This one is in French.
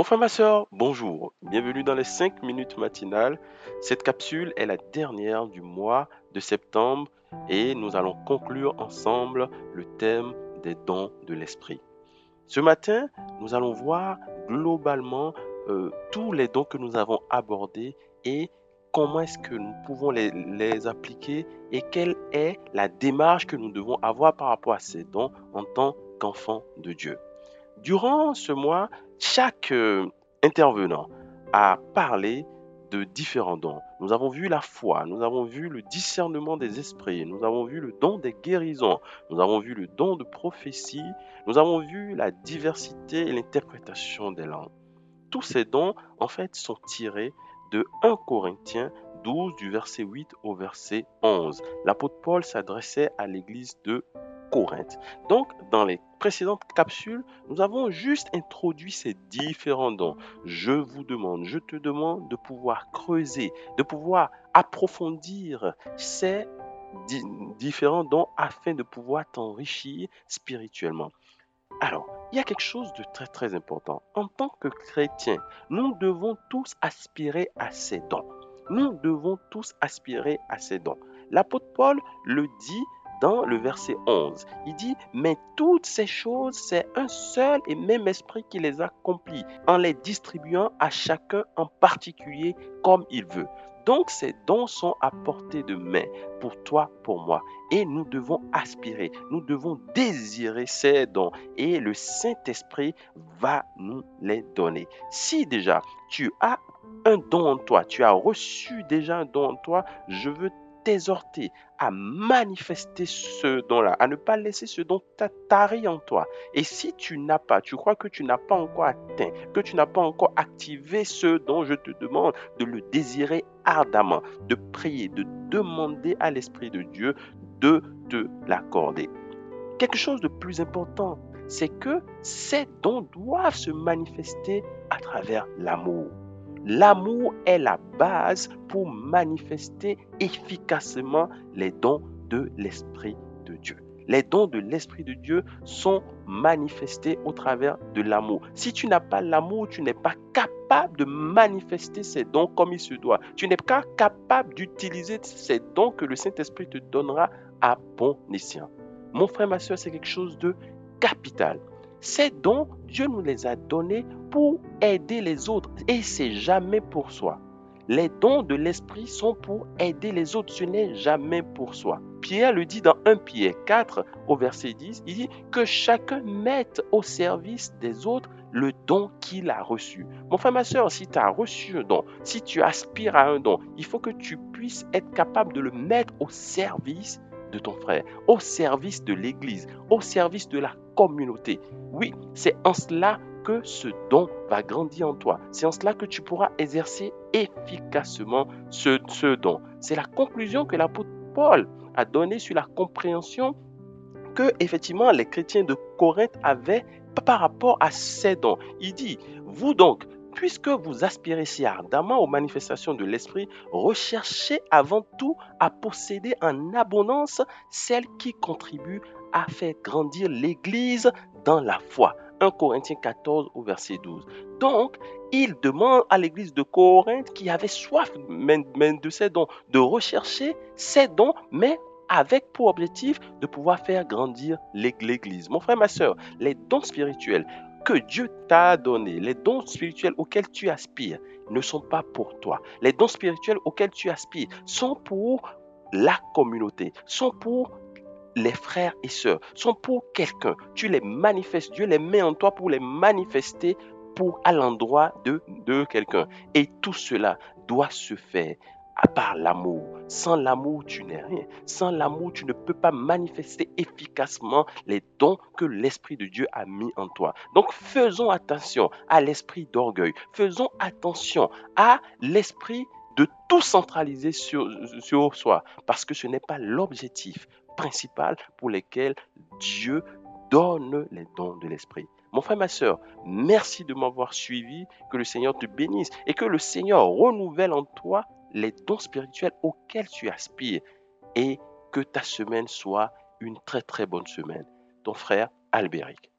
Mon frère, ma soeur, bonjour. Bienvenue dans les 5 minutes matinales. Cette capsule est la dernière du mois de septembre et nous allons conclure ensemble le thème des dons de l'esprit. Ce matin, nous allons voir globalement euh, tous les dons que nous avons abordés et comment est-ce que nous pouvons les, les, appliquer et quelle est la démarche que nous devons avoir par rapport à ces dons en tant qu'enfants de Dieu. Durant ce mois, chaque euh, intervenant a parlé de différents dons. Nous avons vu la foi, nous avons vu le discernement des esprits, nous avons vu le don des guérisons, nous avons vu le don de prophétie, nous avons vu la diversité et l'interprétation des langues. Tous ces dons, en fait, sont tirés de 1 Corinthiens 12 du verset 8 au verset 11. L'apôtre Paul s'adressait à l'église de Corinthe. Donc, dans les précédentes capsules, nous avons juste introduit ces différents dons. Je vous demande, je te demande de pouvoir creuser, de pouvoir approfondir ces différents dons afin de pouvoir t'enrichir spirituellement. Alors, il y a quelque chose de très très important. En tant que chrétien, nous devons tous aspirer à ces dons. Nous devons tous aspirer à ces dons. L'apôtre Paul le dit dans le verset 11. Il dit, mais toutes ces choses, c'est un seul et même esprit qui les accomplit, en les distribuant à chacun en particulier comme il veut. Donc ces dons sont à portée de main pour toi, pour moi. Et nous devons aspirer, nous devons désirer ces dons. Et le Saint-Esprit va nous les donner. Si déjà tu as un don en toi, tu as reçu déjà un don en toi, je veux t'exhorter à manifester ce don-là, à ne pas laisser ce don tarir en toi. Et si tu n'as pas, tu crois que tu n'as pas encore atteint, que tu n'as pas encore activé ce don, je te demande de le désirer ardemment, de prier, de demander à l'Esprit de Dieu de te l'accorder. Quelque chose de plus important, c'est que ces dons doivent se manifester à travers l'amour. L'amour est la base pour manifester efficacement les dons de l'Esprit de Dieu. Les dons de l'Esprit de Dieu sont manifestés au travers de l'amour. Si tu n'as pas l'amour, tu n'es pas capable de manifester ces dons comme il se doit. Tu n'es pas capable d'utiliser ces dons que le Saint-Esprit te donnera à bon escient. Mon frère, ma soeur, c'est quelque chose de capital. Ces dons, Dieu nous les a donnés pour aider les autres et c'est jamais pour soi. Les dons de l'Esprit sont pour aider les autres, ce n'est jamais pour soi. Pierre le dit dans 1 Pierre 4 au verset 10, il dit que chacun mette au service des autres le don qu'il a reçu. Mon frère, ma soeur, si tu as reçu un don, si tu aspires à un don, il faut que tu puisses être capable de le mettre au service de ton frère, au service de l'Église, au service de la communauté. Oui, c'est en cela que ce don va grandir en toi. C'est en cela que tu pourras exercer efficacement ce, don. C'est la conclusion que l'apôtre Paul a donnée sur la compréhension que effectivement les chrétiens de Corinthe avaient par rapport à ces dons. Il dit, vous donc, puisque vous aspirez si ardemment aux manifestations de l'Esprit, recherchez avant tout à posséder en abondance celles qui contribuent à faire grandir l'Église dans la foi. 1 Corinthiens 14 au verset 12. Donc, il demande à l'église de Corinthe qui avait soif de ces dons, de rechercher ces dons, mais avec pour objectif de pouvoir faire grandir l'église. Mon frère, ma soeur, les dons spirituels que Dieu t'a donnés, les dons spirituels auxquels tu aspires, ne sont pas pour toi. Les dons spirituels auxquels tu aspires sont pour la communauté, sont pour les frères et sœurs, sont pour quelqu'un. Tu les manifestes, Dieu les met en toi pour les manifester pour à l'endroit de, de quelqu'un. Et tout cela doit se faire à part l'amour. Sans l'amour, tu n'es rien. Sans l'amour, tu ne peux pas manifester efficacement les dons que l'Esprit de Dieu a mis en toi. Donc faisons attention à l'esprit d'orgueil. Faisons attention à l'esprit de tout centraliser sur, sur soi. Parce que ce n'est pas l'objectif principal pour lequel Dieu donne les dons de l'Esprit. Mon frère, ma soeur, merci de m'avoir suivi. Que le Seigneur te bénisse et que le Seigneur renouvelle en toi les dons spirituels auxquels tu aspires et que ta semaine soit une très très bonne semaine. Ton frère Albéric.